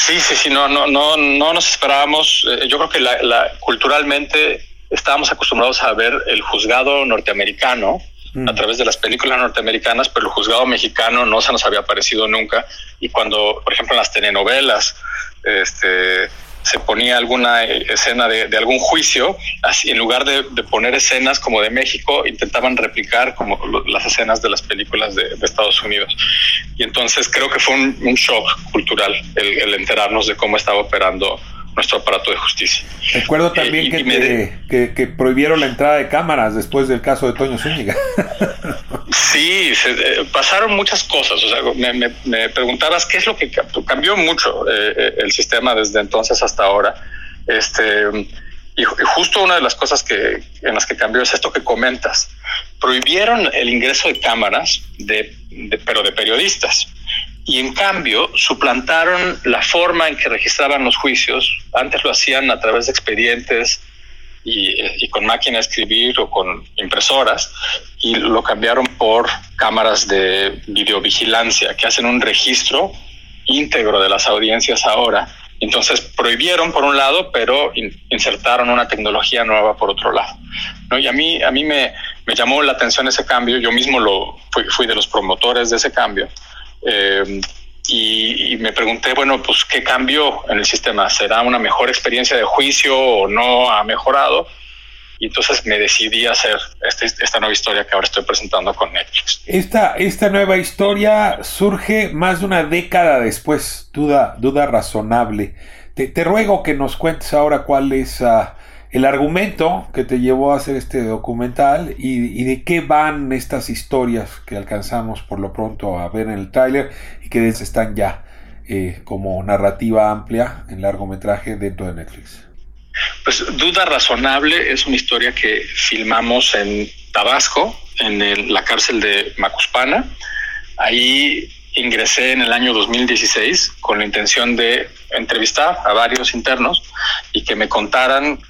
Sí, sí, sí, no, no, no, no nos esperábamos. Eh, yo creo que la, la, culturalmente estábamos acostumbrados a ver el juzgado norteamericano mm. a través de las películas norteamericanas, pero el juzgado mexicano no se nos había aparecido nunca. Y cuando, por ejemplo, en las telenovelas, este, se ponía alguna escena de, algún juicio, así, en lugar de, poner escenas como de México, intentaban replicar como las escenas de las películas de, de, Estados Unidos. Y entonces creo que fue un, un shock cultural el, el, enterarnos de cómo estaba operando nuestro aparato de justicia. Recuerdo también eh, que, te, que, que, prohibieron la entrada de cámaras después del caso de Toño Zúñiga. [LAUGHS] sí, se, eh, pasaron muchas cosas. O sea, me, me, me, preguntabas qué es lo que cambió mucho eh, el sistema desde entonces hasta ahora. Este, y, y, justo una de las cosas que, en las que cambió es esto que comentas. Prohibieron el ingreso de cámaras, de, de pero de periodistas y en cambio suplantaron la forma en que registraban los juicios. Antes lo hacían a través de expedientes y, y, con máquina de escribir o con impresoras y lo cambiaron por cámaras de videovigilancia que hacen un registro íntegro de las audiencias ahora. Entonces prohibieron por un lado, pero in, insertaron una tecnología nueva por otro lado. ¿no? Y a mí, a mí me, me llamó la atención ese cambio. Yo mismo lo fui, fui de los promotores de ese cambio eh, y, me pregunté, bueno, pues qué cambió en el sistema. ¿Será una mejor experiencia de juicio o no ha mejorado? Y entonces me decidí a hacer este, esta nueva historia que ahora estoy presentando con Netflix. Esta, esta nueva historia surge más de una década después, duda, duda razonable. Te, te ruego que nos cuentes ahora cuál es uh, el argumento que te llevó a hacer este documental y, de qué van estas historias que alcanzamos por lo pronto a ver en el tráiler y que están ya eh, como narrativa amplia en largometraje dentro de Netflix. Pues Duda Razonable es una historia que filmamos en Tabasco, en la cárcel de Macuspana. Ahí ingresé en el año 2016 con la intención de entrevistar a varios internos y que me contaran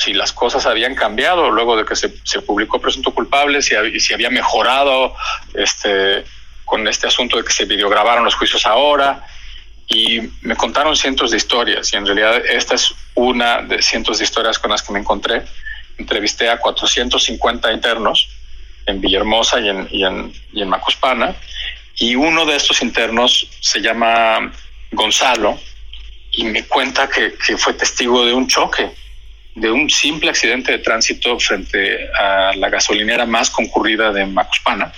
si las cosas habían cambiado luego de que se, se publicó presunto culpable, si, si, había mejorado este, con este asunto de que se videograbaron los juicios ahora. Y me contaron cientos de historias y en realidad esta es una de cientos de historias con las que me encontré. Entrevisté a 450 internos en Villahermosa y en, y en, y en Macuspana y uno de estos internos se llama Gonzalo y me cuenta que, que fue testigo de un choque de un simple accidente de tránsito frente a la gasolinera más concurrida de Macuspana,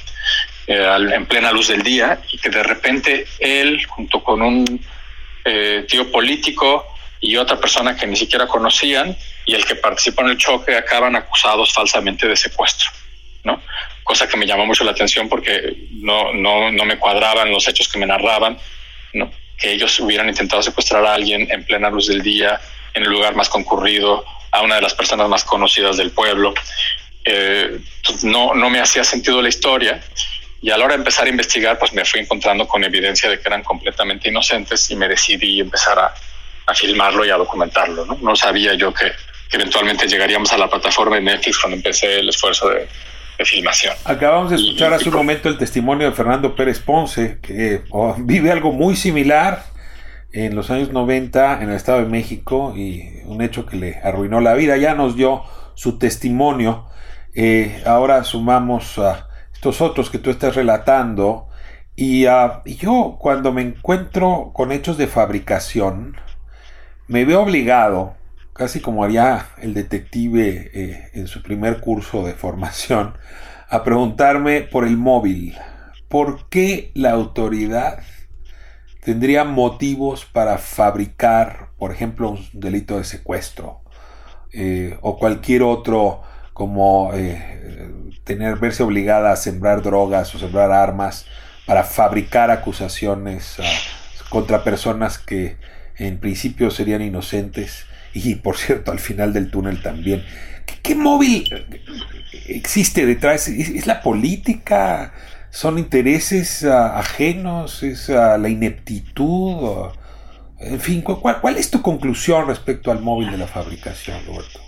eh, en plena luz del día, y que de repente él, junto con un eh, tío político y otra persona que ni siquiera conocían, y el que participó en el choque, acaban acusados falsamente de secuestro, ¿no? Cosa que me llamó mucho la atención porque no, no, no me cuadraban los hechos que me narraban, ¿no? Que ellos hubieran intentado secuestrar a alguien en plena luz del día, en el lugar más concurrido, a una de las personas más conocidas del pueblo. Eh, no, no me hacía sentido la historia y a la hora de empezar a investigar, pues me fui encontrando con evidencia de que eran completamente inocentes y me decidí empezar a, a filmarlo y a documentarlo. No, no sabía yo que, eventualmente llegaríamos a la plataforma de Netflix cuando empecé el esfuerzo de, filmación. Acabamos de escuchar hace un momento el testimonio de Fernando Pérez Ponce, que oh, vive algo muy similar en los años 90 en el Estado de México y un hecho que le arruinó la vida. Ya nos dio su testimonio. Eh, ahora sumamos a estos otros que tú estás relatando. Y, ah, y, yo cuando me encuentro con hechos de fabricación, me veo obligado, casi como haría el detective eh, en su primer curso de formación, a preguntarme por el móvil. ¿Por qué la autoridad tendría motivos para fabricar, por ejemplo, un delito de secuestro eh, o cualquier otro como eh, tener verse obligada a sembrar drogas o sembrar armas para fabricar acusaciones ah, contra personas que en principio serían inocentes y por cierto al final del túnel también. ¿Qué, móvil existe detrás? ¿Es, la política? ¿Son intereses ah, ajenos? ¿Es ah, la ineptitud? en fin, ¿cuál, ¿cuál, es tu conclusión respecto al móvil de la fabricación, Roberto?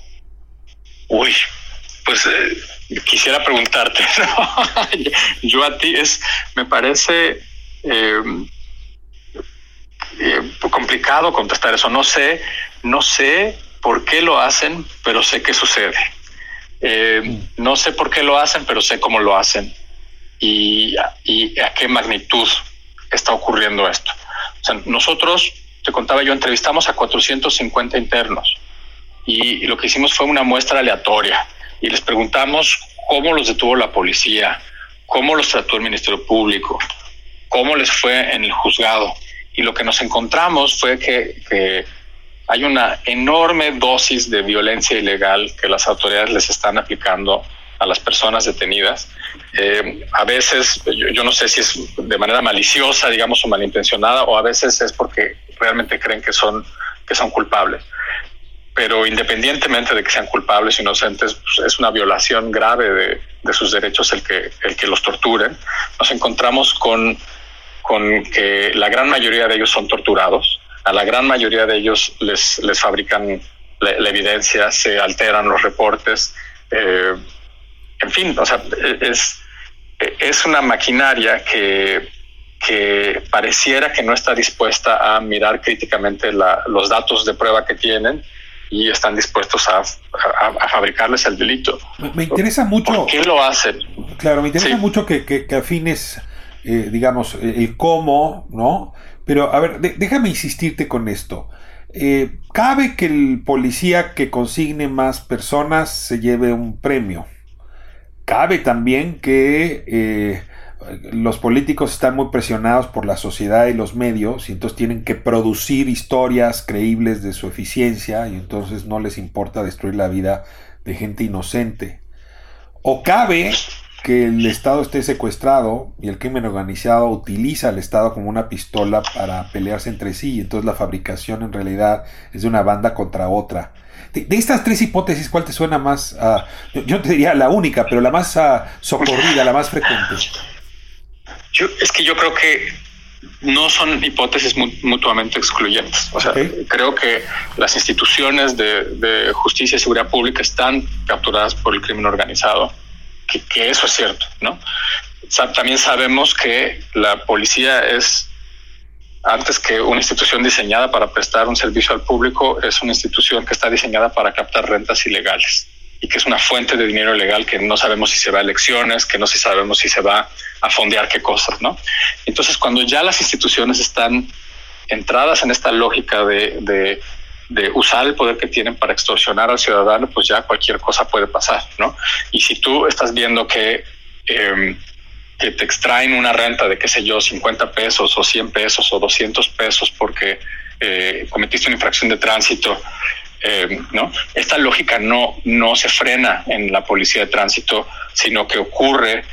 Uy, pues eh, quisiera preguntarte, [LAUGHS] yo a ti es, me parece eh, eh, complicado contestar eso. No sé, no sé por qué lo hacen, pero sé que sucede. no sé por qué lo hacen, pero sé cómo lo hacen y, y a qué magnitud está ocurriendo esto. O sea, nosotros, te contaba yo, entrevistamos a 450 internos y lo que hicimos fue una muestra aleatoria y les preguntamos cómo los detuvo la policía, cómo los trató el Ministerio Público, cómo les fue en el juzgado. Y lo que nos encontramos fue que, hay una enorme dosis de violencia ilegal que las autoridades les están aplicando a las personas detenidas. Eh, a veces, yo, yo, no sé si es de manera maliciosa, digamos, o malintencionada, o a veces es porque realmente creen que son, que son culpables pero independientemente de que sean culpables o inocentes, pues, es una violación grave de, de, sus derechos el que, el que los torturen. Nos encontramos con, con que la gran mayoría de ellos son torturados, a la gran mayoría de ellos les, les fabrican la, evidencia, se alteran los reportes, eh, en fin, o sea, es, es una maquinaria que, que pareciera que no está dispuesta a mirar críticamente la, los datos de prueba que tienen y están dispuestos a, fabricarles el delito. Me, interesa mucho. ¿Por qué lo hacen? Claro, me interesa mucho que, que, afines, eh, digamos, el cómo, ¿no? Pero, a ver, déjame insistirte con esto. Eh, cabe que el policía que consigne más personas se lleve un premio. Cabe también que eh, los políticos están muy presionados por la sociedad y los medios y entonces tienen que producir historias creíbles de su eficiencia y entonces no les importa destruir la vida de gente inocente. O cabe que el Estado esté secuestrado y el crimen organizado utiliza al Estado como una pistola para pelearse entre sí y entonces la fabricación en realidad es de una banda contra otra. De, estas tres hipótesis, ¿cuál te suena más? yo, te diría la única, pero la más socorrida, la más frecuente. Yo, es que yo creo que no son hipótesis mutuamente excluyentes. O sea, creo que las instituciones de, justicia y seguridad pública están capturadas por el crimen organizado, que, eso es cierto, ¿no? también sabemos que la policía es, antes que una institución diseñada para prestar un servicio al público, es una institución que está diseñada para captar rentas ilegales y que es una fuente de dinero ilegal que no sabemos si se va a elecciones, que no sabemos si se va a fondear qué cosas, ¿no? Entonces, cuando ya las instituciones están entradas en esta lógica de, de, usar el poder que tienen para extorsionar al ciudadano, pues ya cualquier cosa puede pasar, ¿no? Y si tú estás viendo que, em, que te extraen una renta de, qué sé yo, 50 pesos o 100 pesos o 200 pesos porque eh, cometiste una infracción de tránsito, eh, ¿no? Esta lógica no, no se frena en la policía de tránsito, sino que ocurre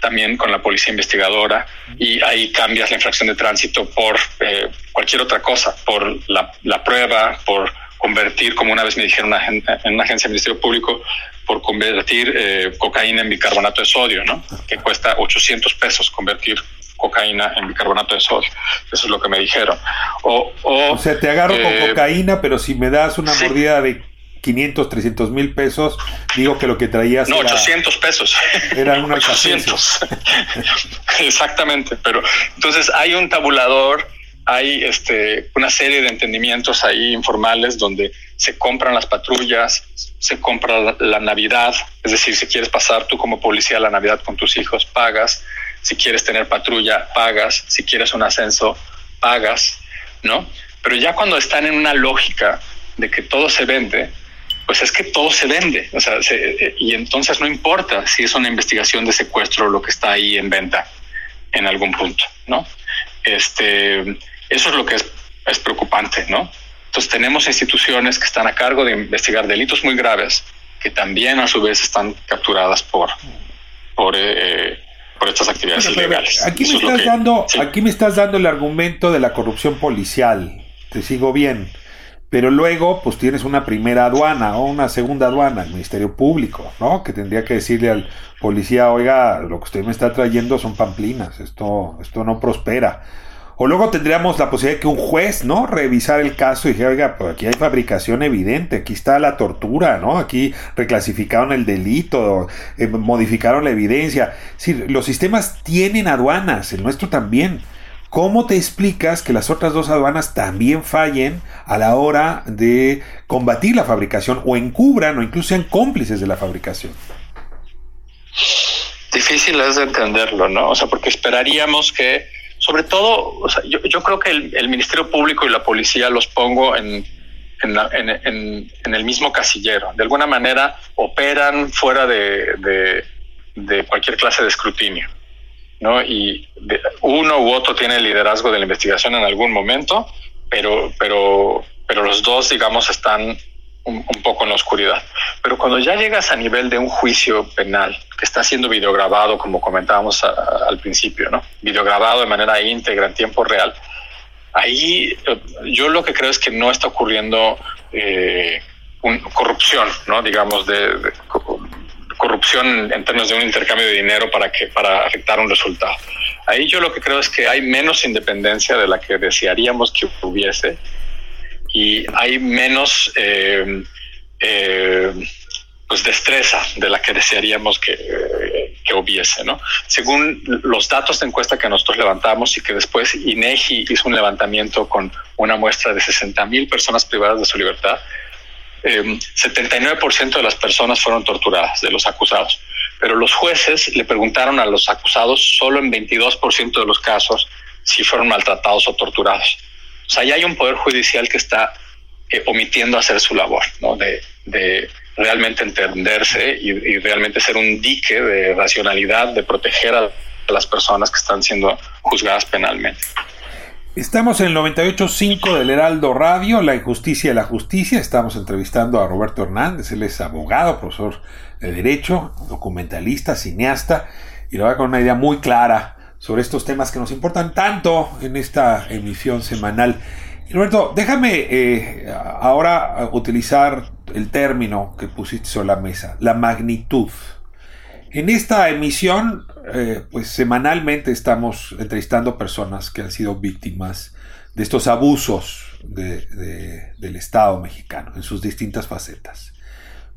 también con la policía investigadora y ahí cambias la infracción de tránsito por eh, cualquier otra cosa, por la, prueba, por convertir, como una vez me dijeron en una agencia del Ministerio Público, por convertir eh, cocaína en bicarbonato de sodio, ¿no? Que cuesta 800 pesos convertir cocaína en bicarbonato de sodio. Eso es lo que me dijeron. O, o, sea, te agarro con eh, cocaína, pero si me das una mordida de 500, 300 mil pesos, digo que lo que traías no, 800 pesos. Eran unos 800. Exactamente, pero entonces hay un tabulador, hay este, una serie de entendimientos ahí informales donde se compran las patrullas, se compra la Navidad, es decir, si quieres pasar tú como policía la Navidad con tus hijos, pagas, si quieres tener patrulla, pagas, si quieres un ascenso, pagas, ¿no? Pero ya cuando están en una lógica de que todo se vende, pues es que todo se vende. O sea, y entonces no importa si es una investigación de secuestro lo que está ahí en venta en algún punto, ¿no? Este, eso es lo que es preocupante, ¿no? Entonces tenemos instituciones que están a cargo de investigar delitos muy graves que también a su vez están capturadas por, por, eh, por estas actividades ilegales. Aquí me, estás dando, aquí me estás dando el argumento de la corrupción policial. Te sigo bien. Pero luego, pues tienes una primera aduana o una segunda aduana, el Ministerio Público, ¿no? Que tendría que decirle al policía, oiga, lo que usted me está trayendo son pamplinas, esto, esto no prospera. O luego tendríamos la posibilidad de que un juez, ¿no? Revisar el caso y dijera, oiga, pues aquí hay fabricación evidente, aquí está la tortura, ¿no? Aquí reclasificaron el delito, eh, modificaron la evidencia. Es los sistemas tienen aduanas, el nuestro también. ¿Cómo te explicas que las otras dos aduanas también fallen a la hora de combatir la fabricación o encubran o incluso sean cómplices de la fabricación? Difícil es de entenderlo, ¿no? O sea, porque esperaríamos que, sobre todo, o sea, yo, creo que el, Ministerio Público y la policía los pongo en, en, el mismo casillero. De alguna manera operan fuera de cualquier clase de escrutinio. ¿no? Y uno u otro tiene el liderazgo de la investigación en algún momento, pero, pero, pero los dos, digamos, están un, poco en la oscuridad. Pero cuando ya llegas a nivel de un juicio penal que está siendo videograbado, como comentábamos al principio, ¿no? Videograbado de manera íntegra, en tiempo real, ahí eh, yo lo que creo es que no está ocurriendo eh, corrupción, ¿no? Digamos, de, corrupción en términos de un intercambio de dinero para que para afectar un resultado. Ahí yo lo que creo es que hay menos independencia de la que desearíamos que hubiese y hay menos eh, eh, pues destreza de la que desearíamos que, hubiese, ¿no? Según los datos de encuesta que nosotros levantamos y que después INEGI hizo un levantamiento con una muestra de 60 mil personas privadas de su libertad, 79% em, de las personas fueron torturadas, de los acusados. Pero los jueces le preguntaron a los acusados solo en 22% de los casos si fueron maltratados o torturados. O sea, ya hay un poder judicial que está eh, omitiendo hacer su labor, ¿no? De, realmente entenderse y, y, realmente ser un dique de racionalidad, de proteger a las personas que están siendo juzgadas penalmente. Estamos en el 98.5 del Heraldo Radio, La Injusticia y la Justicia. Estamos entrevistando a Roberto Hernández, él es abogado, profesor de Derecho, documentalista, cineasta, y lo va con una idea muy clara sobre estos temas que nos importan tanto en esta emisión semanal. Roberto, déjame eh, ahora utilizar el término que pusiste sobre la mesa, la magnitud. En esta emisión, eh, pues semanalmente estamos entrevistando personas que han sido víctimas de estos abusos del Estado mexicano en sus distintas facetas.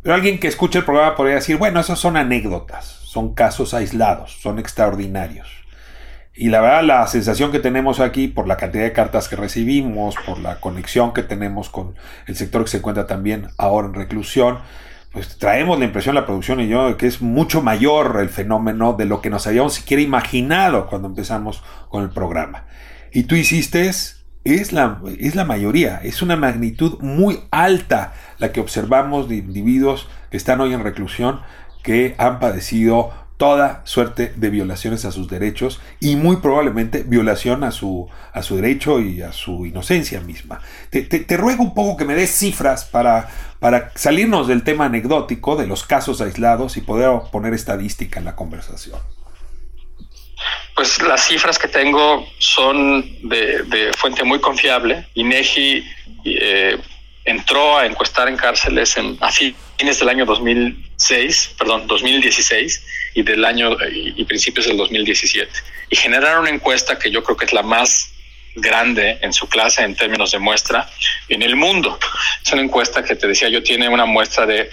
Pero alguien que escuche el programa podría decir, bueno, esas son anécdotas, son casos aislados, son extraordinarios. Y la verdad, la sensación que tenemos aquí, por la cantidad de cartas que recibimos, por la conexión que tenemos con el sector que se encuentra también ahora en reclusión, pues traemos la impresión, la producción y yo, de que es mucho mayor el fenómeno de lo que nos habíamos siquiera imaginado cuando empezamos con el programa. Y tú hiciste, es la, es la mayoría, es una magnitud muy alta la que observamos de individuos que están hoy en reclusión que han padecido toda suerte de violaciones a sus derechos y muy probablemente violación a su, a su derecho y a su inocencia misma. Te, ruego un poco que me des cifras para, para salirnos del tema anecdótico, de los casos aislados y poder poner estadística en la conversación. Pues las cifras que tengo son de, fuente muy confiable. INEGI eh, entró a encuestar en cárceles en, a fines del año 2006, perdón, 2016 y del año y principios del 2017 y generaron una encuesta que yo creo que es la más grande en su clase en términos de muestra en el mundo. Es una encuesta que te decía yo tiene una muestra de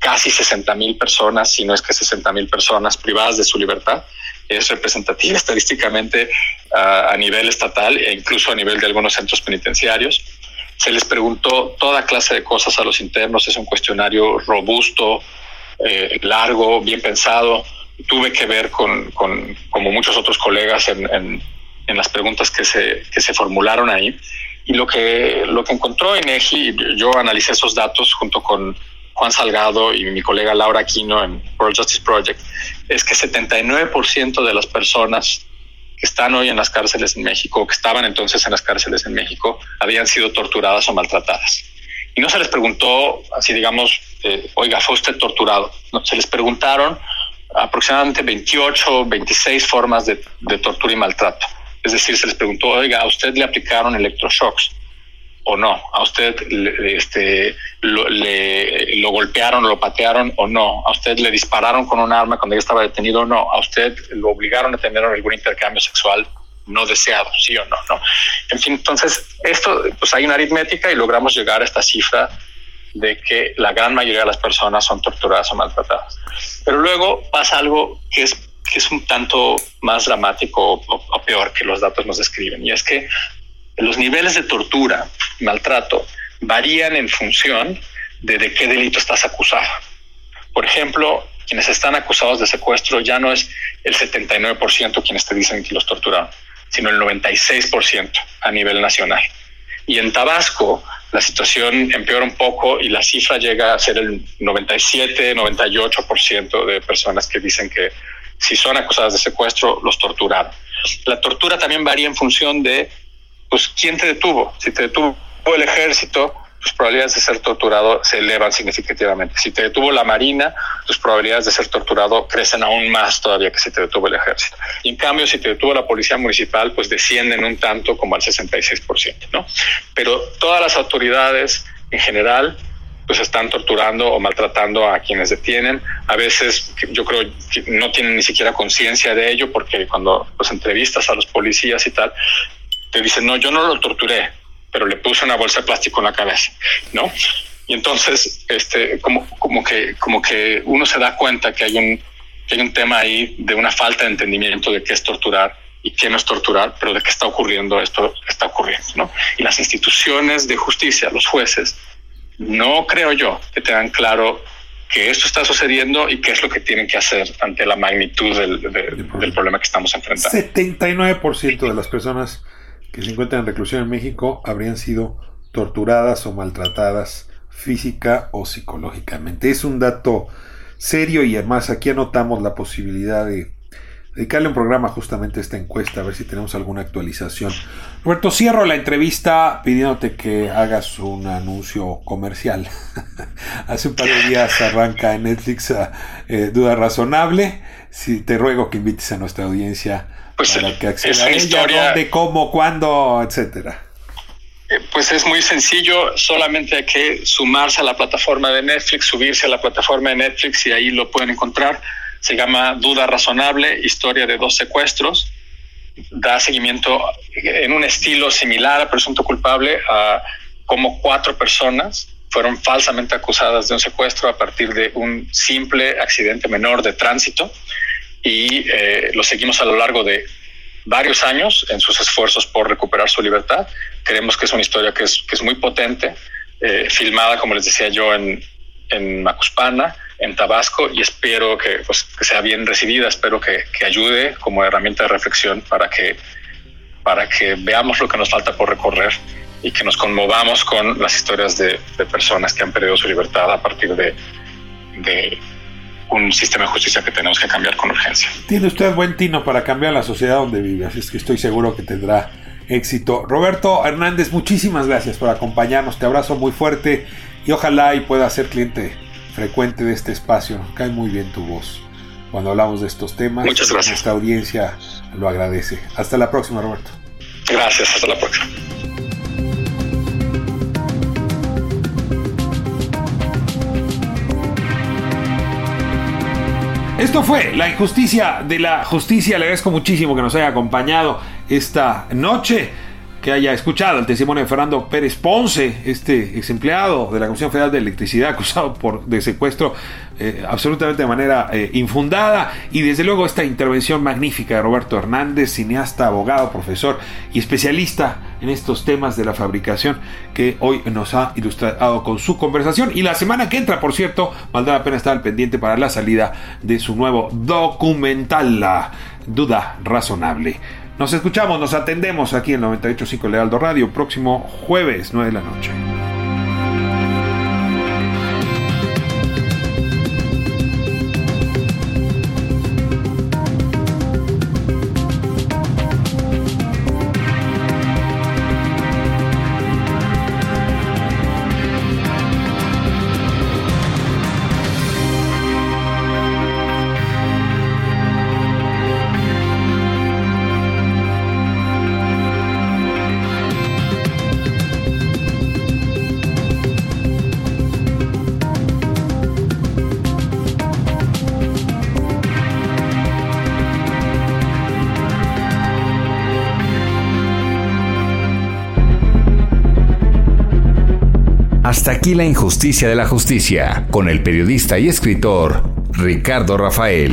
casi 60 mil personas, si no es que 60 mil personas privadas de su libertad. Es representativa [LAUGHS] estadísticamente uh, a nivel estatal e incluso a nivel de algunos centros penitenciarios. Se les preguntó toda clase de cosas a los internos. Es un cuestionario robusto, eh, largo, bien pensado. Tuve que ver con, con como muchos otros colegas en, en en las preguntas que se, que se formularon ahí. Y lo que, lo que encontró yo analicé esos datos junto con Juan Salgado y mi colega Laura Aquino en World Justice Project, es que 79% de las personas que están hoy en las cárceles en México, que estaban entonces en las cárceles en México, habían sido torturadas o maltratadas. Y no se les preguntó, así digamos, eh, oiga, ¿fue usted torturado? No, se les preguntaron aproximadamente 28, 26 formas de, de tortura y maltrato. Es decir, se les preguntó, oiga, ¿a usted le aplicaron electroshocks o no? ¿A usted este, lo, le, lo golpearon, lo patearon o no? ¿A usted le dispararon con un arma cuando ya estaba detenido o no? ¿A usted lo obligaron a tener algún intercambio sexual no deseado, sí o no? no? En fin, entonces, esto, pues hay una aritmética y logramos llegar a esta cifra de que la gran mayoría de las personas son torturadas o maltratadas. Pero luego pasa algo que es que es un tanto más dramático o, peor que los datos nos describen, y es que los niveles de tortura, maltrato, varían en función de de qué delito estás acusado. Por ejemplo, quienes están acusados de secuestro ya no es el 79% quienes te dicen que los torturaron, sino el 96% a nivel nacional. Y en Tabasco la situación empeora un poco y la cifra llega a ser el 97, 98% de personas que dicen que si son acusadas de secuestro, los torturaron. La tortura también varía en función de, pues, quién te detuvo. Si te detuvo el ejército, tus probabilidades de ser torturado se elevan significativamente. Si te detuvo la Marina, tus probabilidades de ser torturado crecen aún más todavía que si te detuvo el ejército. Y en cambio, si te detuvo la policía municipal, pues descienden un tanto como al 66%, ¿no? Pero todas las autoridades en general pues están torturando o maltratando a quienes detienen. A veces yo creo que no tienen ni siquiera conciencia de ello porque cuando los entrevistas a los policías y tal, te dicen, no, yo no lo torturé, pero le puse una bolsa de plástico en la cabeza, ¿no? Y entonces, este, como, como, que, como que uno se da cuenta que hay, un, que hay un tema ahí de una falta de entendimiento de qué es torturar y qué no es torturar, pero de qué está ocurriendo esto está ocurriendo, ¿no? Y las instituciones de justicia, los jueces, no creo yo que tengan claro que esto está sucediendo y qué es lo que tienen que hacer ante la magnitud del, del problema que estamos enfrentando. 79% de las personas que se encuentran en reclusión en México habrían sido torturadas o maltratadas física o psicológicamente. Es un dato serio y además aquí anotamos la posibilidad de dedicarle un programa justamente a esta encuesta, a ver si tenemos alguna actualización. Roberto, cierro la entrevista pidiéndote que hagas un anuncio comercial. [LAUGHS] Hace un par de días arranca en Netflix eh, Duda Razonable. Si te ruego que invites a nuestra audiencia pues para que acceda a ella, historia... dónde, cómo, cuándo, etcétera. Eh, pues es muy sencillo, solamente hay que sumarse a la plataforma de Netflix, subirse a la plataforma de Netflix y ahí lo pueden encontrar se llama Duda Razonable, historia de dos secuestros. Da seguimiento en un estilo similar a Presunto Culpable a cómo cuatro personas fueron falsamente acusadas de un secuestro a partir de un simple accidente menor de tránsito y eh, lo seguimos a lo largo de varios años en sus esfuerzos por recuperar su libertad. Creemos que es una historia que es, que es muy potente, eh, filmada, como les decía yo, en, en Macuspana, en Tabasco y espero que, pues, que sea bien recibida, espero que, que, ayude como herramienta de reflexión para que, para que veamos lo que nos falta por recorrer y que nos conmovamos con las historias de, de personas que han perdido su libertad a partir de, de un sistema de justicia que tenemos que cambiar con urgencia. Tiene usted buen tino para cambiar la sociedad donde vive, así es que estoy seguro que tendrá éxito. Roberto Hernández, muchísimas gracias por acompañarnos, te abrazo muy fuerte y ojalá y pueda ser cliente frecuente de este espacio. Nos cae muy bien tu voz cuando hablamos de estos temas. Muchas gracias. Nuestra audiencia lo agradece. Hasta la próxima, Roberto. Gracias, hasta la próxima. Esto fue la injusticia de la justicia. Le agradezco muchísimo que nos haya acompañado esta noche que haya escuchado el testimonio de Fernando Pérez Ponce, este ex empleado de la Comisión Federal de Electricidad acusado por de secuestro eh, absolutamente de manera eh, infundada y desde luego esta intervención magnífica de Roberto Hernández, cineasta, abogado, profesor y especialista en estos temas de la fabricación que hoy nos ha ilustrado con su conversación y la semana que entra, por cierto, valdrá la pena estar al pendiente para la salida de su nuevo documental, La Duda Razonable. Nos escuchamos, nos atendemos aquí en 98.5 Lealdo Radio, próximo jueves, 9 de la noche. Aquí la injusticia de la justicia, con el periodista y escritor Ricardo Rafael.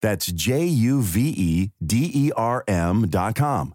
That's J U V E D E R M.com.